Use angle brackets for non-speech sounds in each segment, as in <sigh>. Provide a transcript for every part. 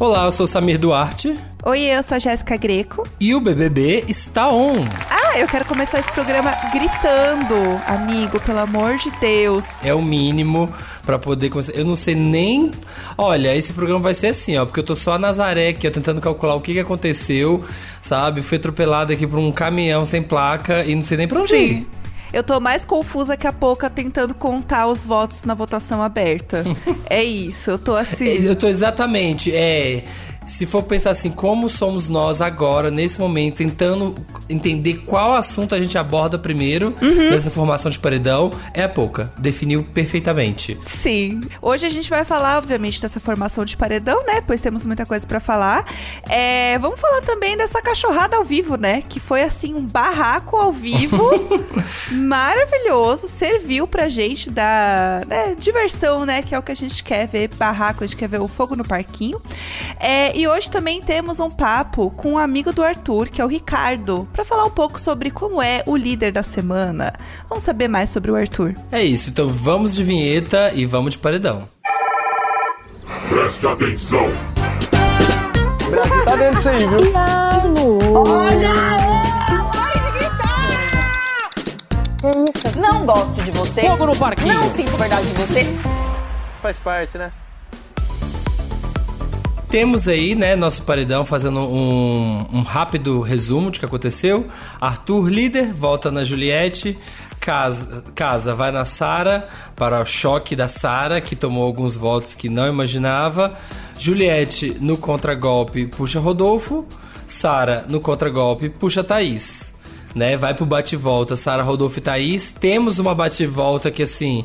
Olá, eu sou Samir Duarte. Oi, eu sou a Jéssica Greco. E o BBB está on. Ah, eu quero começar esse programa gritando, amigo, pelo amor de Deus. É o mínimo para poder começar. Eu não sei nem. Olha, esse programa vai ser assim, ó, porque eu tô só a Nazaré aqui, ó, tentando calcular o que, que aconteceu, sabe? Fui atropelado aqui por um caminhão sem placa e não sei nem pra onde Sim. ir. Eu tô mais confusa que a Poca tentando contar os votos na votação aberta. <laughs> é isso, eu tô assim. Eu tô exatamente, é. Se for pensar assim, como somos nós agora, nesse momento, tentando entender qual assunto a gente aborda primeiro nessa formação de paredão, é a pouca. Definiu perfeitamente. Sim. Hoje a gente vai falar, obviamente, dessa formação de paredão, né? Pois temos muita coisa pra falar. É, vamos falar também dessa cachorrada ao vivo, né? Que foi assim um barraco ao vivo, <laughs> maravilhoso, serviu pra gente dar né, diversão, né? Que é o que a gente quer ver, barraco, a gente quer ver o fogo no parquinho. É, e hoje também temos um papo com um amigo do Arthur, que é o Ricardo, pra falar um pouco sobre como é o líder da semana. Vamos saber mais sobre o Arthur. É isso, então vamos de vinheta e vamos de paredão. Preste atenção. O Brasil tá dentro disso aí, viu? Que isso? Não gosto de você. Fogo no parquinho. Não sinto verdade de você. Faz parte, né? Temos aí, né, nosso paredão fazendo um, um rápido resumo de que aconteceu. Arthur, líder, volta na Juliette. Casa, casa vai na Sara para o choque da Sara, que tomou alguns votos que não imaginava. Juliette no contragolpe puxa Rodolfo. Sara no contragolpe puxa Thaís. Né, vai pro bate-volta, Sara, Rodolfo e Thaís. Temos uma bate-volta que assim.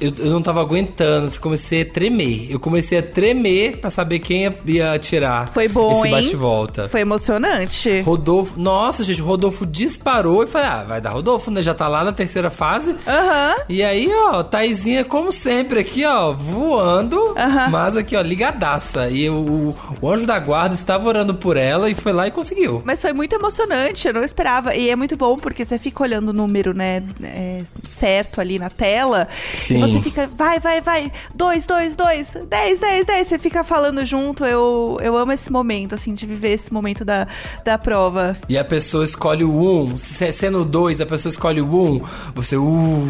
Eu, eu não tava aguentando, eu comecei a tremer. Eu comecei a tremer pra saber quem ia, ia tirar Foi bom, esse bate-volta. Foi emocionante. Rodolfo, nossa, gente, o Rodolfo disparou e falei, ah, vai dar Rodolfo, né? Já tá lá na terceira fase. Aham. E aí, ó, Taizinha, como sempre, aqui, ó, voando, Aham. mas aqui, ó, ligadaça. E o, o anjo da guarda estava orando por ela e foi lá e conseguiu. Mas foi muito emocionante, eu não esperava. E é muito bom porque você fica olhando o número, né, é, certo ali na tela. Sim. E você fica, vai, vai, vai, dois, dois, dois, dez, dez, dez. Você fica falando junto. Eu, eu amo esse momento, assim, de viver esse momento da, da prova. E a pessoa escolhe o 1. Um. Se- Sendo o 2, a pessoa escolhe o 1. Um, você, uh.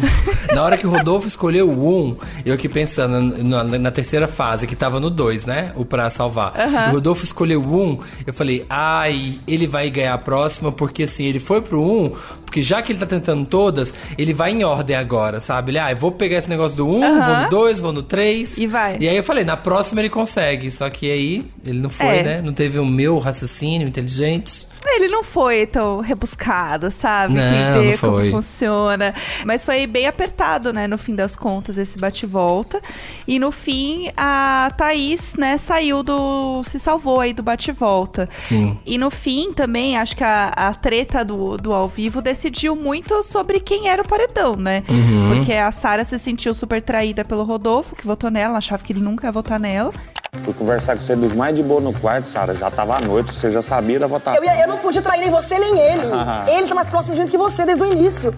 Na hora que o Rodolfo escolheu o 1, um, eu aqui pensando na, na terceira fase, que tava no 2, né? O pra salvar. Aham. O Rodolfo escolheu o 1, um, eu falei, ai, ele vai ganhar a próxima, porque assim, ele foi pro 1, um, porque já que ele tá tentando todas, ele vai em ordem agora, sabe? Ele, ah, eu vou pegar esse negócio do 1, um, Aham. vou no 2, vou no 3. E vai. E aí eu falei, na próxima ele consegue. Só que aí ele não foi, É. né? Não teve o meu raciocínio inteligente. Ele não foi tão rebuscado, sabe? Não, ver não como foi. funciona. Mas foi bem apertado, né? No fim das contas, esse bate-volta. E no fim, a Thaís, né, saiu do. se salvou aí do bate-volta. Sim. E no fim também, acho que a, a treta do, do ao vivo decidiu muito sobre quem era o paredão, né? Uhum. Porque a Sara se sentiu super traída pelo Rodolfo, que votou nela, achava que ele nunca ia votar nela. Fui conversar com você dos mais de boa no quarto, Sara. Já tava à noite, você já sabia da votação. Eu, ia- eu não podia trair nem você nem ele. Ah. <laughs> ele tá mais próximo de mim que você desde o início.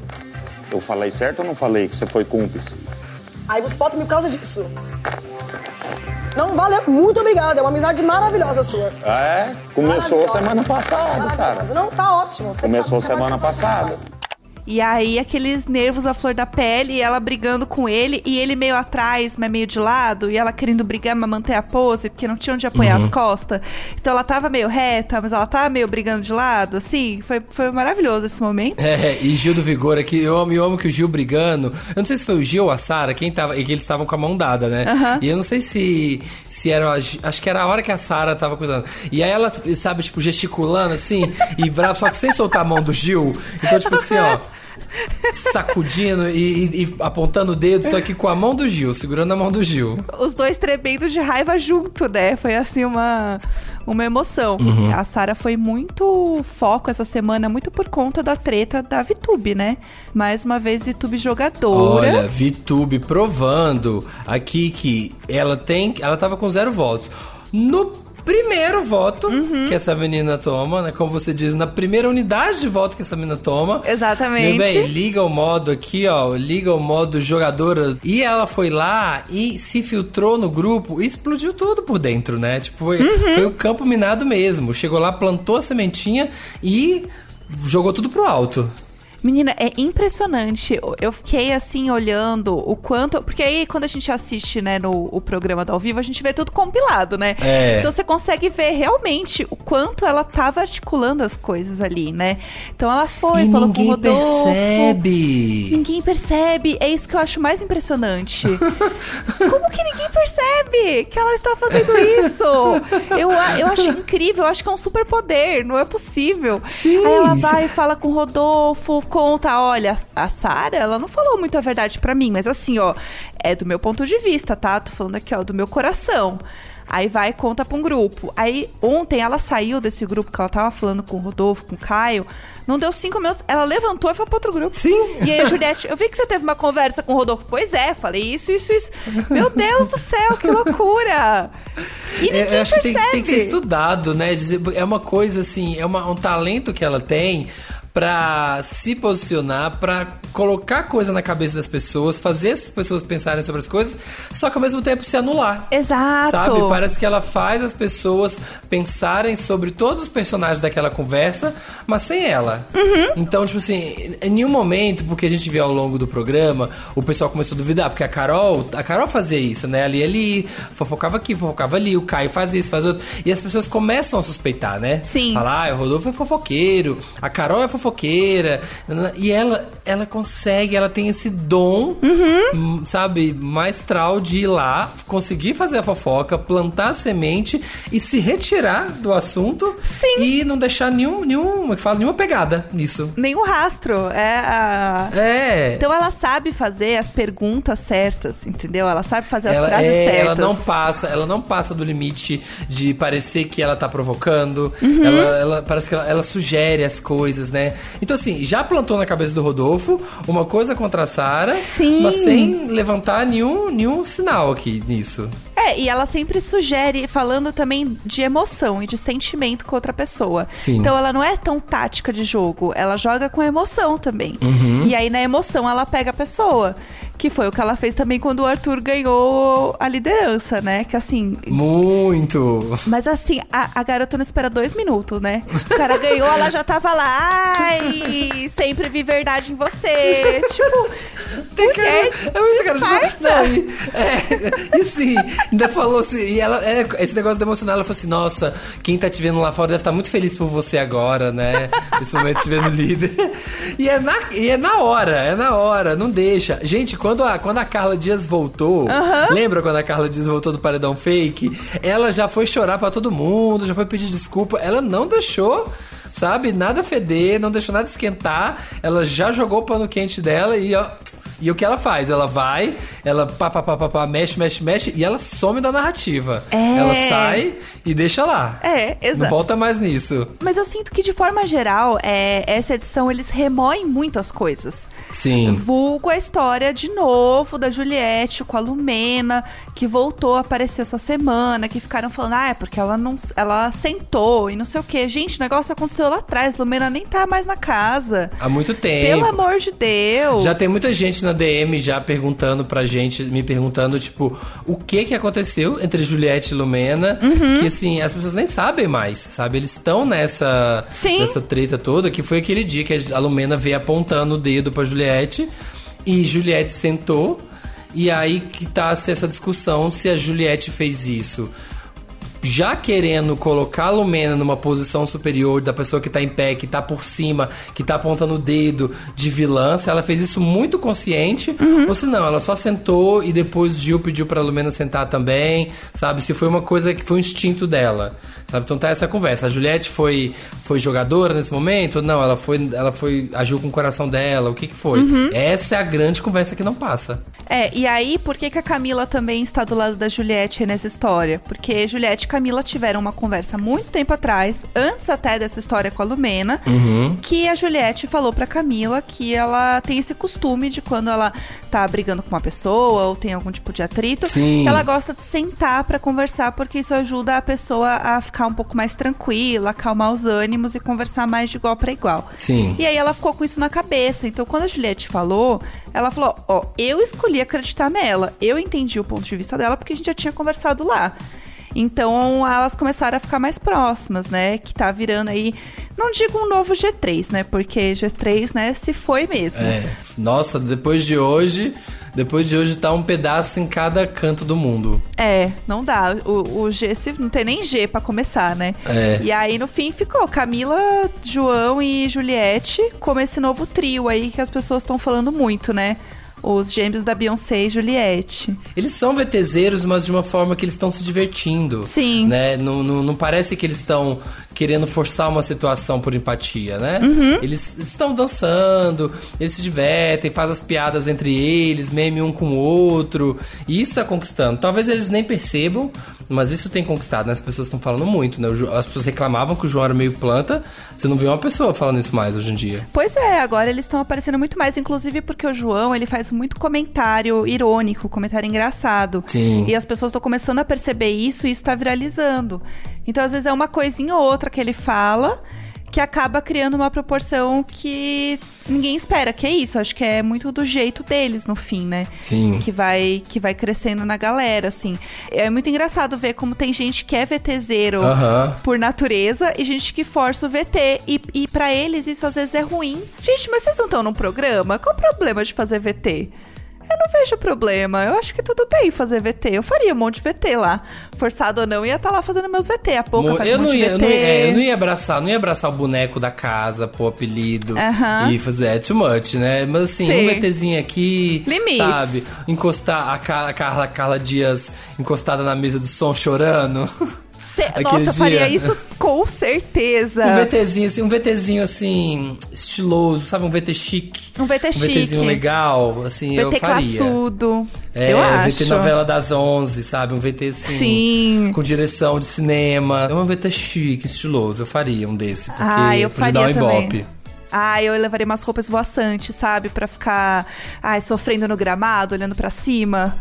Eu falei certo ou não falei que você foi cúmplice? Aí você volta por causa disso. Não, valeu. Muito obrigada. É uma amizade maravilhosa sua. É? Começou semana passada, Sara. Não, tá ótimo. Você Começou sabe- semana passada. E aí, aqueles nervos à flor da pele, e ela brigando com ele, e ele meio atrás, mas meio de lado, e ela querendo brigar, mas manter a pose, porque não tinha onde apoiar Uhum. as costas. Então ela tava meio reta, mas ela tava meio brigando de lado, assim. Foi, foi maravilhoso esse momento. É, e Gil do Vigor aqui, eu amo, eu amo que o Gil brigando. Eu não sei se foi o Gil ou a Sara, quem tava. E que eles estavam com a mão dada, né? Aham. E eu não sei se. Se era. Acho que era a hora que a Sara tava coisando. E aí ela, sabe, tipo, gesticulando assim, e bravo, só que sem soltar a mão do Gil. Então, tipo assim, ó. Sacudindo e, e- e apontando o dedo, só que com a mão do Gil, segurando a mão do Gil. Os dois tremendo de raiva junto, né? Foi assim uma, uma emoção. Uhum. A Sara foi muito foco essa semana, muito por conta da treta da VTube, né? Mais uma vez, VTube jogadora. Olha, VTube provando aqui que ela tem. Ela tava com zero votos. No primeiro voto Uhum. que essa menina toma, né? Como você diz, na primeira unidade de voto que essa menina toma. Exatamente. Meu bem, liga o modo aqui, ó. Liga o modo jogadora. E ela foi lá e se filtrou no grupo e explodiu tudo por dentro, né? Tipo, foi, Uhum. foi o campo minado mesmo. Chegou lá, plantou a sementinha e jogou tudo pro alto. Menina, é impressionante. Eu fiquei assim olhando o quanto. Porque aí, quando a gente assiste, né, no o programa do ao vivo, a gente vê tudo compilado, né? É. Então você consegue ver realmente o quanto ela tava articulando as coisas ali, né? Então ela foi, e falou com o ninguém Rodolfo. percebe. Ninguém percebe. É isso que eu acho mais impressionante. <laughs> Como que ninguém percebe que ela está fazendo isso? Eu, eu acho incrível. Eu acho que é um superpoder. Não é possível. Sim, Aí ela vai e fala com o Rodolfo, conta, olha, a Sara, ela não falou muito a verdade pra mim, mas assim, ó, é do meu ponto de vista, tá? Tô falando aqui, ó, do meu coração. Aí vai e conta pra um grupo. Aí ontem ela saiu desse grupo que ela tava falando com o Rodolfo, com o Caio. Não deu cinco minutos, ela levantou e foi pra outro grupo. Sim. E aí, a Juliette, eu vi que você teve uma conversa com o Rodolfo. Pois é, falei isso, isso, isso. Meu Deus do céu, que loucura! E ninguém É, eu acho que tem, percebe. tem que ser estudado, né? É uma coisa assim, é uma- um talento que ela tem pra se posicionar, pra colocar coisa na cabeça das pessoas, fazer as pessoas pensarem sobre as coisas, só que ao mesmo tempo se anular. Exato. Sabe? Parece que ela faz as pessoas pensarem sobre todos os personagens daquela conversa, mas sem ela. Uhum. Então, tipo assim, em nenhum momento, porque a gente vê ao longo do programa, o pessoal começou a duvidar, porque a Carol, a Carol fazia isso, né? Ali, ali, fofocava aqui, fofocava ali, o Caio fazia isso, fazia outro. E as pessoas começam a suspeitar, né? Sim. Falar, ah, o Rodolfo é fofoqueiro, a Carol é fofoqueira. E ela, ela consegue, ela tem esse dom, Uhum. hum, sabe, maestral de ir lá, conseguir fazer a fofoca, plantar a semente e se retirar do assunto. Sim. E não deixar nenhum, nenhum, é que fala, nenhuma pegada nisso. Nenhum rastro. É a... É. Então ela sabe fazer as perguntas certas, entendeu? Ela sabe fazer as ela, frases é, certas. ela não passa, ela não passa do limite de parecer que ela tá provocando. Uhum. Ela, ela- parece que ela, ela sugere as coisas, né? Então assim, já plantou na cabeça do Rodolfo uma coisa contra a Sara, mas sem levantar nenhum, nenhum sinal aqui nisso. É, e ela sempre sugere, falando também de emoção e de sentimento com outra pessoa. Sim. Então ela não é tão tática de jogo, ela joga com emoção também. Uhum. E aí na emoção ela pega a pessoa. Que foi o que ela fez também quando o Arthur ganhou a liderança, né? Que assim, Muito. Mas assim, a, a garota não espera dois minutos, né? O cara ganhou, ela já tava lá. Ai, sempre vi verdade em você. tipo, mulher, É cara disfarça. Não, e, é, e sim, ainda falou assim, e ela, é, esse negócio de emocionar, ela falou assim, nossa, quem tá te vendo lá fora deve estar muito feliz por você agora, né? Nesse momento te vendo líder. E é, na, e é na hora, é na hora, não deixa. Gente, quando a, quando a Carla Dias voltou, lembra quando a Carla Dias voltou do paredão fake? Ela já foi chorar pra todo mundo, já foi pedir desculpa, ela não deixou sabe? Nada feder, não deixou nada esquentar. Ela já jogou o pano quente dela e ó. E o que ela faz? Ela vai, ela pá, pá, pá, pá, pá, mexe, mexe, mexe e ela some da narrativa. É. Ela sai e deixa lá. É, Não exato. volta mais nisso. Mas eu sinto que, de forma geral, é, essa edição eles remoem muito as coisas. Sim. Vulgo a história de novo da Juliette com a Lumena, que voltou a aparecer essa semana, que ficaram falando, ah, é porque ela não ela sentou e não sei o quê. Gente, o negócio aconteceu lá atrás, Lumena nem tá mais na casa. Há muito tempo. Pelo amor de Deus. Já tem muita gente na DM já perguntando pra gente, me perguntando, tipo, o que que aconteceu entre Juliette e Lumena, Uhum. que assim, as pessoas nem sabem mais, sabe? Eles estão nessa, Sim. nessa treta toda, que foi aquele dia que a Lumena veio apontando o dedo pra Juliette, e Juliette sentou, e aí que tá essa discussão se a Juliette fez isso já querendo colocar a Lumena numa posição superior da pessoa que tá em pé, que tá por cima, que tá apontando o dedo de vilã, se ela fez isso muito consciente, ou se não, ela só sentou e depois Gil pediu pra Lumena sentar também, sabe? Se foi uma coisa que foi um instinto dela. Sabe? Então tá essa conversa. A Juliette foi, foi jogadora nesse momento? Não, ela foi, ela foi agiu com o coração dela. O que que foi? Essa é a grande conversa que não passa. É, e aí, por que, que a Camila também está do lado da Juliette nessa história? Porque Juliette Camila tiveram uma conversa muito tempo atrás, antes até dessa história com a Lumena, Uhum. que a Juliette falou pra Camila que ela tem esse costume de quando ela tá brigando com uma pessoa ou tem algum tipo de atrito, Sim. que ela gosta de sentar pra conversar, porque isso ajuda a pessoa a ficar um pouco mais tranquila, acalmar os ânimos e conversar mais de igual pra igual. Sim. E aí ela ficou com isso na cabeça. Então, quando a Juliette falou, ela falou: Ó, eu escolhi acreditar nela. Eu entendi o ponto de vista dela porque a gente já tinha conversado lá. Então, elas começaram a ficar mais próximas, né? Que tá virando aí, não digo um novo G3, né? Porque G3, né, se foi mesmo. É. Nossa, depois de hoje, depois de hoje tá um pedaço em cada canto do mundo. É, não dá. O, o G se, não tem nem G pra começar, né? É. E aí, no fim, ficou Camila, João e Juliette como esse novo trio aí que as pessoas estão falando muito, né? Os gêmeos da Beyoncé e Juliette. Eles são VTZeros, mas de uma forma que eles estão se divertindo. Sim. Né? Não, não, não parece que eles estão querendo forçar uma situação por empatia, né? Uhum. Eles estão dançando, eles se divertem, fazem as piadas entre eles, meme um com o outro. E isso tá conquistando. Talvez eles nem percebam, mas isso tem conquistado, né? As pessoas estão falando muito, né? As pessoas reclamavam que o João era meio planta. Você não vê uma pessoa falando isso mais hoje em dia. Pois é, agora eles estão aparecendo muito mais, inclusive porque o João, ele faz muito comentário irônico, comentário engraçado. Sim. E as pessoas estão começando a perceber isso e isso tá viralizando. Então, às vezes, é uma coisinha ou outra que ele fala que acaba criando uma proporção que ninguém espera, que é isso. Acho que é muito do jeito deles no fim, né? Sim. Que vai, que vai crescendo na galera, assim. É muito engraçado ver como tem gente que é VTZero Aham. por natureza e gente que força o VT. E, e para eles isso às vezes é ruim. Gente, mas vocês não estão num programa? Qual o problema de fazer VT? Eu não vejo problema. Eu acho que tudo bem fazer VT. Eu faria um monte de VT lá. Forçado ou não, ia estar lá fazendo meus VT. A pouco um monte não de ia, eu, VT. não ia, é, eu não ia abraçar, não ia abraçar o boneco da casa, pôr apelido Aham. e fazer é too much, né? Mas assim, Sim. um VTzinho aqui, Limites. sabe? Encostar a Carla, Carla Dias encostada na mesa do som chorando. <laughs> Ce- Nossa, eu faria isso com certeza. <laughs> Um VTzinho assim, um VTzinho assim, estiloso, sabe? Um VT chique. Um VT Um VTzinho chique. legal, assim, eu VT faria. classudo. É, eu acho. VT novela das 11, sabe? Um VT assim. Sim. Com direção de cinema. É um VT chique, estiloso. Eu faria um desse. Porque Ah, eu faria dar um também. Ah, eu levaria umas roupas voaçantes, sabe? Pra ficar, ai, sofrendo no gramado, olhando pra cima.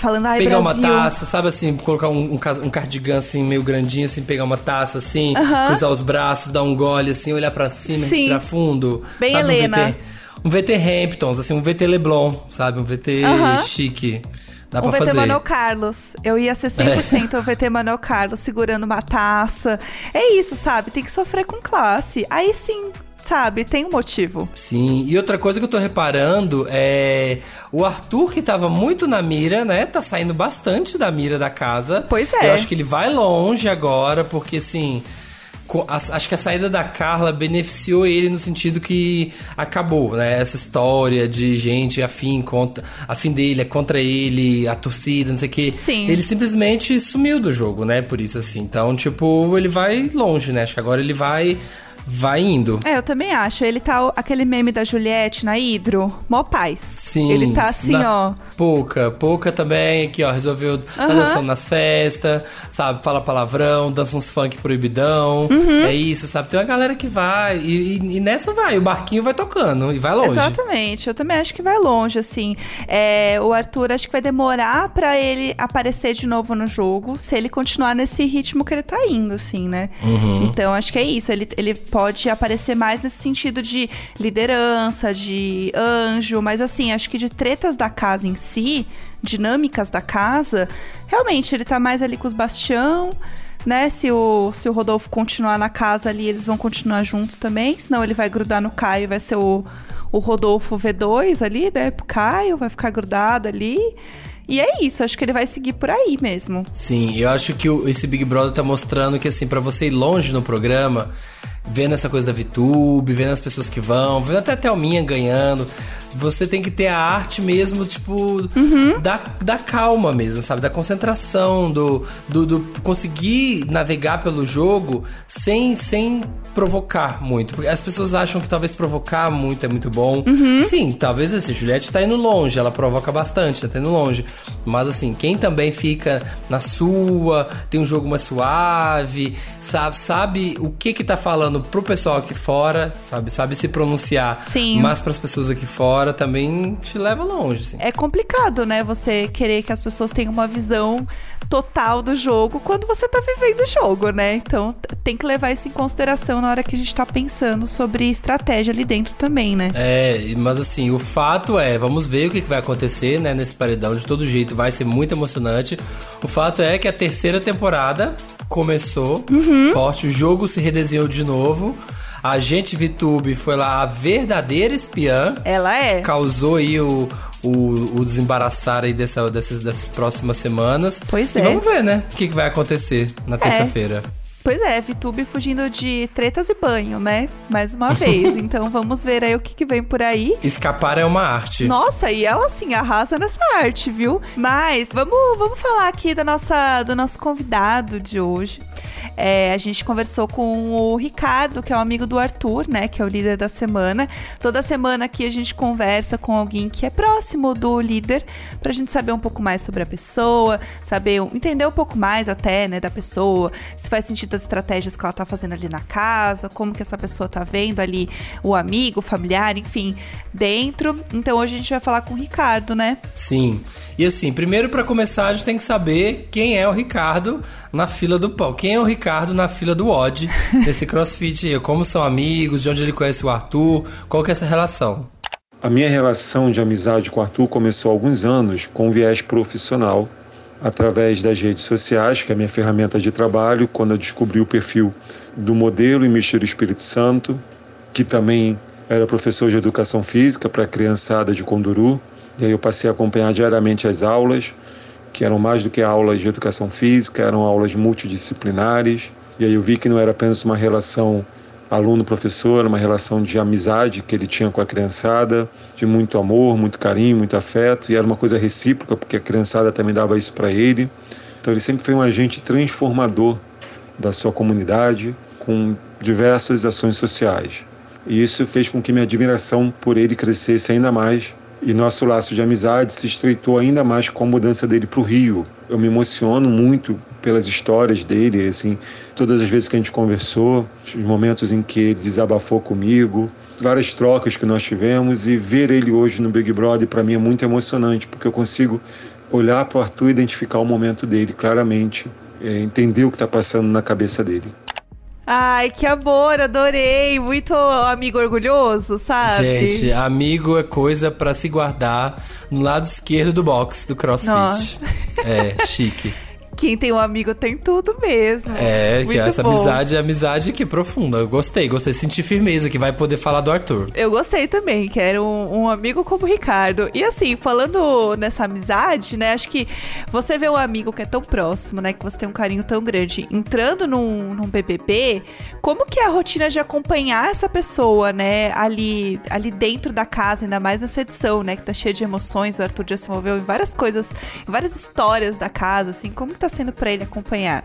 Falando, ai, Pegar Brasil. uma taça, sabe assim, colocar um, um, um cardigan assim, meio grandinho, assim, pegar uma taça assim, Aham. cruzar os braços, dar um gole assim, olhar pra cima, Sim. respirar fundo. Bem sabe, Helena. Um VT, um VT Hamptons, assim, um VT Leblon, sabe? Um VT Aham. chique. Dá Um pra VT fazer. É. Manuel Carlos. Eu ia ser 100% o VT Manuel Carlos segurando uma taça. É isso, sabe? Tem que sofrer com classe. Aí sim, sabe? Tem um motivo. Sim, e outra coisa que eu tô reparando é o Arthur, que tava muito na mira, né? Tá saindo bastante da mira da casa. Pois é. Eu acho que ele vai longe agora, porque assim. Acho que a saída da Carla beneficiou ele no sentido que acabou, né? Essa história de gente afim, contra, afim dele, é contra ele, a torcida, não sei o quê. Sim. Ele simplesmente sumiu do jogo, né? Por isso, assim. Então, tipo, ele vai longe, né? Acho que agora ele vai, vai indo. É, eu também acho. Ele tá aquele meme da Juliette na Hidro, mó paz. Sim. Ele tá assim, na- ó. Pouca, pouca também, aqui, ó, resolveu tá Aham. dançando nas festas, sabe? Fala palavrão, dança uns funk proibidão. Uhum. É isso, sabe? Tem uma galera que vai. E, e- e nessa vai, o barquinho vai tocando e vai longe. Exatamente, eu também acho que vai longe, assim. É, o Arthur acho que vai demorar pra ele aparecer de novo no jogo, se ele continuar nesse ritmo que ele tá indo, assim, né? Uhum. Então acho que é isso. Ele, ele pode aparecer mais nesse sentido de liderança, de anjo, mas assim, acho que de tretas da casa em si, dinâmicas da casa, realmente ele tá mais ali com os bastião. Né, se o, se o Rodolfo continuar na casa ali, eles vão continuar juntos também. Senão ele vai grudar no Caio, vai ser o, o Rodolfo V2 ali, né? Pro Caio, vai ficar grudado ali. E é isso, acho que ele vai seguir por aí mesmo. Sim, eu acho que o- esse Big Brother tá mostrando que, assim, pra você ir longe no programa, vendo essa coisa da VTube, vendo as pessoas que vão, vendo até a Thelminha ganhando. Você tem que ter a arte mesmo, tipo, da, da calma mesmo, sabe? Da concentração, do, do, do conseguir navegar pelo jogo sem, sem provocar muito. Porque as pessoas acham que talvez provocar muito é muito bom. Sim, talvez assim, Juliette tá indo longe, ela provoca bastante, tá indo longe. Mas assim, quem também fica na sua, tem um jogo mais suave, sabe, sabe o que que tá falando pro pessoal aqui fora, sabe, sabe se pronunciar Sim. mas pras pessoas aqui fora também te leva longe, assim. É complicado, né? Você querer que as pessoas tenham uma visão total do jogo quando você tá vivendo o jogo, né? Então tem que levar isso em consideração na hora que a gente tá pensando sobre estratégia ali dentro também, né? É, mas assim, o fato é, vamos ver o que vai acontecer, né, nesse paredão. De todo jeito, vai ser muito emocionante. O fato é que a terceira temporada começou forte, o jogo se redesenhou de novo. A gente VTube foi lá a verdadeira espiã. Ela é. Causou aí o, o, o desembaraçar aí dessa, dessas, dessas próximas semanas. Pois E é. vamos ver, né? O que, que vai acontecer na terça-feira. Pois é, VTube fugindo de tretas e banho, né? Mais uma vez. <laughs> então vamos ver aí o que, que vem por aí. Escapar é uma arte. Nossa, e ela assim arrasa nessa arte, viu? Mas vamos, vamos falar aqui da nossa, do nosso convidado de hoje. É, a gente conversou com o Ricardo, que é um amigo do Arthur, né? Que é o líder da semana. Toda semana aqui a gente conversa com alguém que é próximo do líder, pra gente saber um pouco mais sobre a pessoa, saber, entender um pouco mais até, né, da pessoa, se faz sentido as estratégias que ela tá fazendo ali na casa, como que essa pessoa tá vendo ali o amigo, o familiar, enfim, dentro. Então hoje a gente vai falar com o Ricardo, né? Sim. E assim, primeiro pra começar, a gente tem que saber quem é o Ricardo na fila do pão. Quem é o Ricardo na fila do odd <laughs> desse crossfit? Como são amigos, de onde ele conhece o Arthur, qual que é essa relação? A minha relação de amizade com o Arthur começou há alguns anos com um viés profissional, através das redes sociais, que é a minha ferramenta de trabalho, quando eu descobri o perfil do modelo e Mexer Espírito Santo, que também era professor de educação física para a criançada de Conduru. E aí eu passei a acompanhar diariamente as aulas, que eram mais do que aulas de educação física, eram aulas multidisciplinares. E aí eu vi que não era apenas uma relação aluno-professor, uma relação de amizade que ele tinha com a criançada, de muito amor, muito carinho, muito afeto, e era uma coisa recíproca, porque a criançada também dava isso para ele. Então ele sempre foi um agente transformador da sua comunidade, com diversas ações sociais. E isso fez com que minha admiração por ele crescesse ainda mais e nosso laço de amizade se estreitou ainda mais com a mudança dele para o Rio. Eu me emociono muito pelas histórias dele, assim, todas as vezes que a gente conversou, os momentos em que ele desabafou comigo, várias trocas que nós tivemos e ver ele hoje no Big Brother para mim é muito emocionante, porque eu consigo olhar para o Arthur e identificar o momento dele claramente, é, entender o que está passando na cabeça dele. Ai, que amor, adorei. Muito amigo orgulhoso, sabe? Gente, amigo é coisa pra se guardar no lado esquerdo do box do CrossFit. Nossa. É, chique. Quem tem um amigo tem tudo mesmo. É, Muito essa bom. amizade é amizade que profunda. Eu gostei, gostei. Senti firmeza que vai poder falar do Arthur. Eu gostei também, quero um, um amigo como o Ricardo. E assim, falando nessa amizade, né? Acho que você vê um amigo que é tão próximo, né? Que você tem um carinho tão grande, entrando num, num BBB, como que é a rotina de acompanhar essa pessoa, né? Ali, ali dentro da casa, ainda mais nessa edição, né? Que tá cheia de emoções. O Arthur já se envolveu em várias coisas, em várias histórias da casa, assim. Como que tá sendo pra ele acompanhar?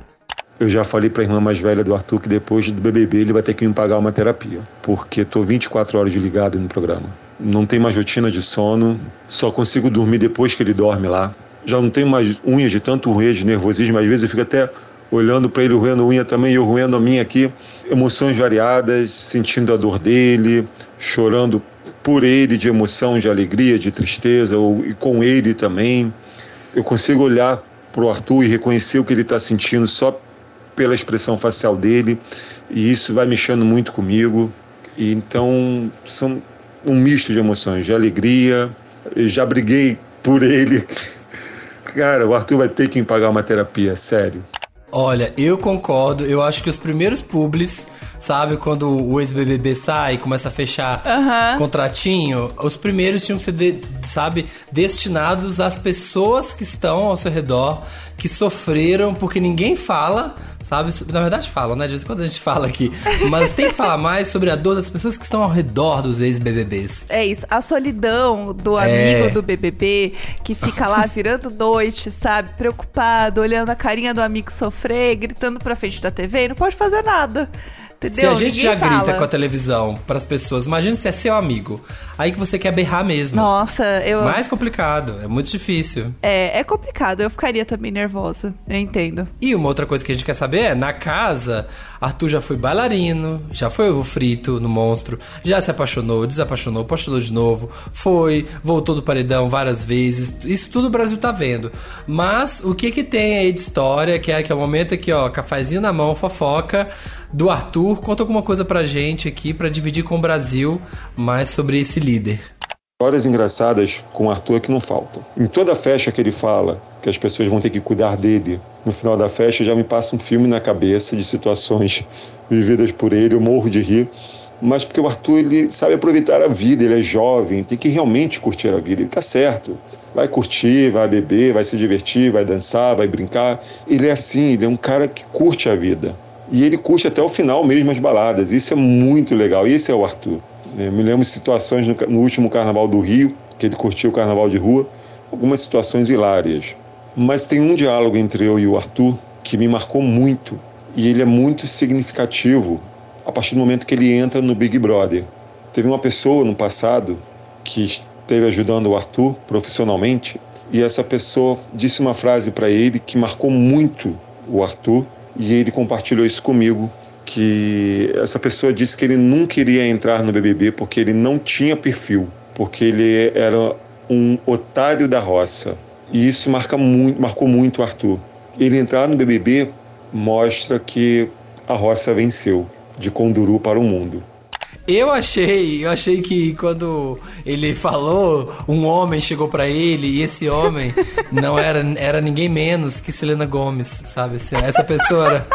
Eu já falei para a irmã mais velha do Arthur que depois do BBB ele vai ter que me pagar uma terapia, porque estou 24 horas ligado no programa. Não tem mais rotina de sono, só consigo dormir depois que ele dorme lá. Já não tenho mais unhas de tanto roer, de nervosismo, às vezes eu fico até olhando para ele roendo unha também e eu roendo a minha aqui. Emoções variadas, sentindo a dor dele, chorando por ele de emoção, de alegria, de tristeza, ou, e com ele também. Eu consigo olhar para o Arthur e reconhecer o que ele está sentindo só pela expressão facial dele, e isso vai mexendo muito comigo. E então são um misto de emoções, de alegria. Eu já briguei por ele. <laughs> Cara, o Arthur vai ter que me pagar uma terapia, sério. Olha, eu concordo. Eu acho que os primeiros publis, sabe, quando o ex-BBB sai e começa a fechar contratinho, os primeiros tinham que ser, de- sabe, destinados às pessoas que estão ao seu redor, que sofreram, porque ninguém fala sabe? Na verdade falam, né? De vez em quando a gente fala aqui. <laughs> Mas tem que falar mais sobre a dor das pessoas que estão ao redor dos ex-BBBs. É isso, a solidão do É. amigo do BBB que fica lá virando <laughs> noite, sabe? Preocupado, olhando a carinha do amigo sofrer, gritando pra frente da TV e não pode fazer nada. Entendeu? Se a gente Ninguém já fala. grita com a televisão pras pessoas, imagina se é seu amigo. Aí que você quer berrar mesmo. Nossa, eu. Mais complicado, é muito difícil. É, é complicado, eu ficaria também nervosa. Eu entendo. E uma outra coisa que a gente quer saber é, na casa, Arthur já foi bailarino, já foi ovo frito no monstro, já se apaixonou, desapaixonou, apaixonou de novo, foi, voltou do paredão várias vezes. Isso tudo o Brasil tá vendo. Mas o que que tem aí de história, que é, que é o momento aqui, ó, cafezinho na mão, fofoca do Arthur. Conta alguma coisa pra gente aqui pra dividir com o Brasil mais sobre esse líder. Histórias engraçadas com o Arthur que não faltam. Em toda festa que ele fala que as pessoas vão ter que cuidar dele, no final da festa já me passa um filme na cabeça de situações <laughs> vividas por ele, eu morro de rir. Mas porque o Arthur ele sabe aproveitar a vida, ele é jovem, tem que realmente curtir a vida, ele tá certo. Vai curtir, vai beber, vai se divertir, vai dançar, vai brincar. Ele é assim, ele é um cara que curte a vida. E ele curte até o final mesmo as baladas. Isso é muito legal. Esse é o Arthur. Eu me lembro de situações no, no último carnaval do Rio, que ele curtiu o carnaval de rua, algumas situações hilárias. Mas tem um diálogo entre eu e o Arthur que me marcou muito. E ele é muito significativo a partir do momento que ele entra no Big Brother. Teve uma pessoa no passado que esteve ajudando o Arthur profissionalmente e essa pessoa disse uma frase para ele que marcou muito o Arthur e ele compartilhou isso comigo que essa pessoa disse que ele nunca iria entrar no BBB porque ele não tinha perfil, porque ele era um otário da roça. E isso marca muito, marcou muito o Arthur. Ele entrar no BBB mostra que a roça venceu de Conduru para o mundo. Eu achei, eu achei que quando ele falou, um homem chegou pra ele e esse homem <laughs> não era, era ninguém menos que Selena Gomes, sabe? Assim, Essa pessoa era,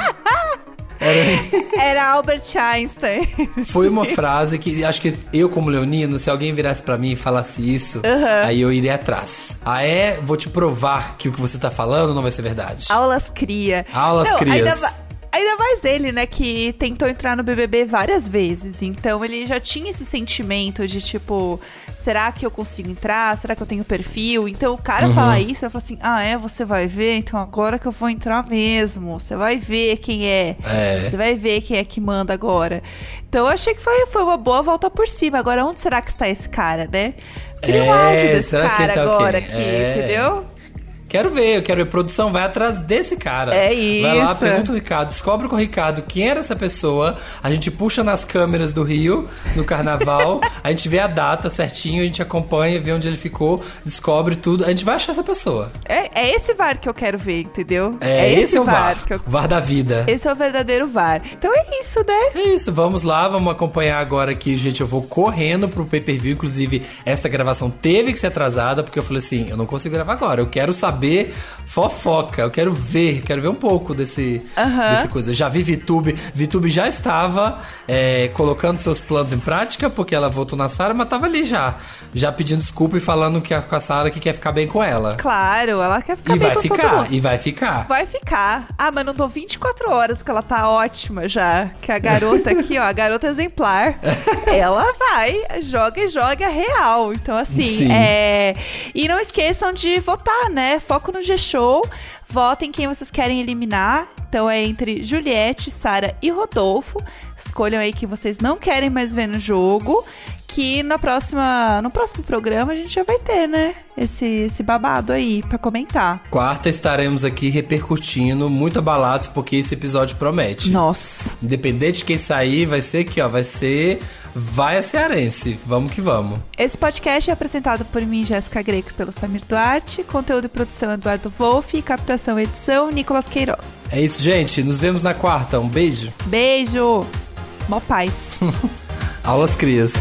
era- <laughs> Era Albert Einstein. foi uma frase que acho que eu como leonino, se alguém virasse pra mim e falasse isso, aí eu iria atrás. Ah é, vou te provar que o que você tá falando não vai ser verdade. Aulas cria. Aulas Não, crias. Ainda, ma- ainda mais ele, né, que tentou entrar no BBB várias vezes. Então ele já tinha esse sentimento de tipo, será que eu consigo entrar? Será que eu tenho perfil? Então o cara Uhum. fala isso, eu falo assim: ah, é, você vai ver? Então agora que eu vou entrar mesmo. Você vai ver quem é. É. Você vai ver quem é que manda agora. Então eu achei que foi, foi uma boa volta por cima. Agora, onde será que está esse cara, né? Queria um É, áudio desse cara tá agora aqui, É. entendeu? Quero ver, eu quero ver. Produção, vai atrás desse cara. É Vai lá, isso. pergunta o Ricardo, descobre com o Ricardo quem era essa pessoa. A gente puxa nas câmeras do Rio, no carnaval. <laughs> a gente vê a data certinho, a gente acompanha, vê onde ele ficou, descobre tudo. A gente vai achar essa pessoa. É, é esse VAR que eu quero ver, entendeu? É, esse é o VAR. que eu VAR da vida. Esse é o verdadeiro VAR. Então é isso, né? É isso, vamos lá, vamos acompanhar agora aqui, gente. Eu vou correndo pro pay-per-view. Inclusive, esta gravação teve que ser atrasada, porque eu falei assim: eu não consigo gravar agora. Eu quero saber fofoca, eu quero ver, quero ver um pouco desse, Aham. desse coisa. Já vi Vitube. Vitube já estava é, colocando seus planos em prática, porque ela voltou na Sara, mas tava ali já. Já pedindo desculpa e falando que a, com a Sara que quer ficar bem com ela. Claro, ela quer ficar E bem vai com ficar, e vai ficar. Vai ficar. Ah, mas não dou 24 horas que ela tá ótima já. Que a garota aqui, ó, a garota exemplar, <laughs> ela vai, joga e joga real. Então, assim, Sim. é. E não esqueçam de votar, né? Foco no G-Show. Votem quem vocês querem eliminar. Então é entre Juliette, Sara e Rodolfo. Escolham aí que vocês não querem mais ver no jogo. Que na próxima, no próximo programa a gente já vai ter, né? Esse, esse babado aí pra comentar. Quarta estaremos aqui repercutindo, muito abalados, porque esse episódio promete. Nossa. Independente de quem sair, vai ser aqui, ó. Vai ser. Vai a cearense. Vamos que vamos. Esse podcast é apresentado por mim, Jéssica Greco, pelo Samir Duarte. Conteúdo e produção Eduardo Wolff. Captação e edição Nicolas Queiroz. É isso, gente. Nos vemos na quarta. Um beijo. Beijo! Mó paz. <laughs> Aulas crias.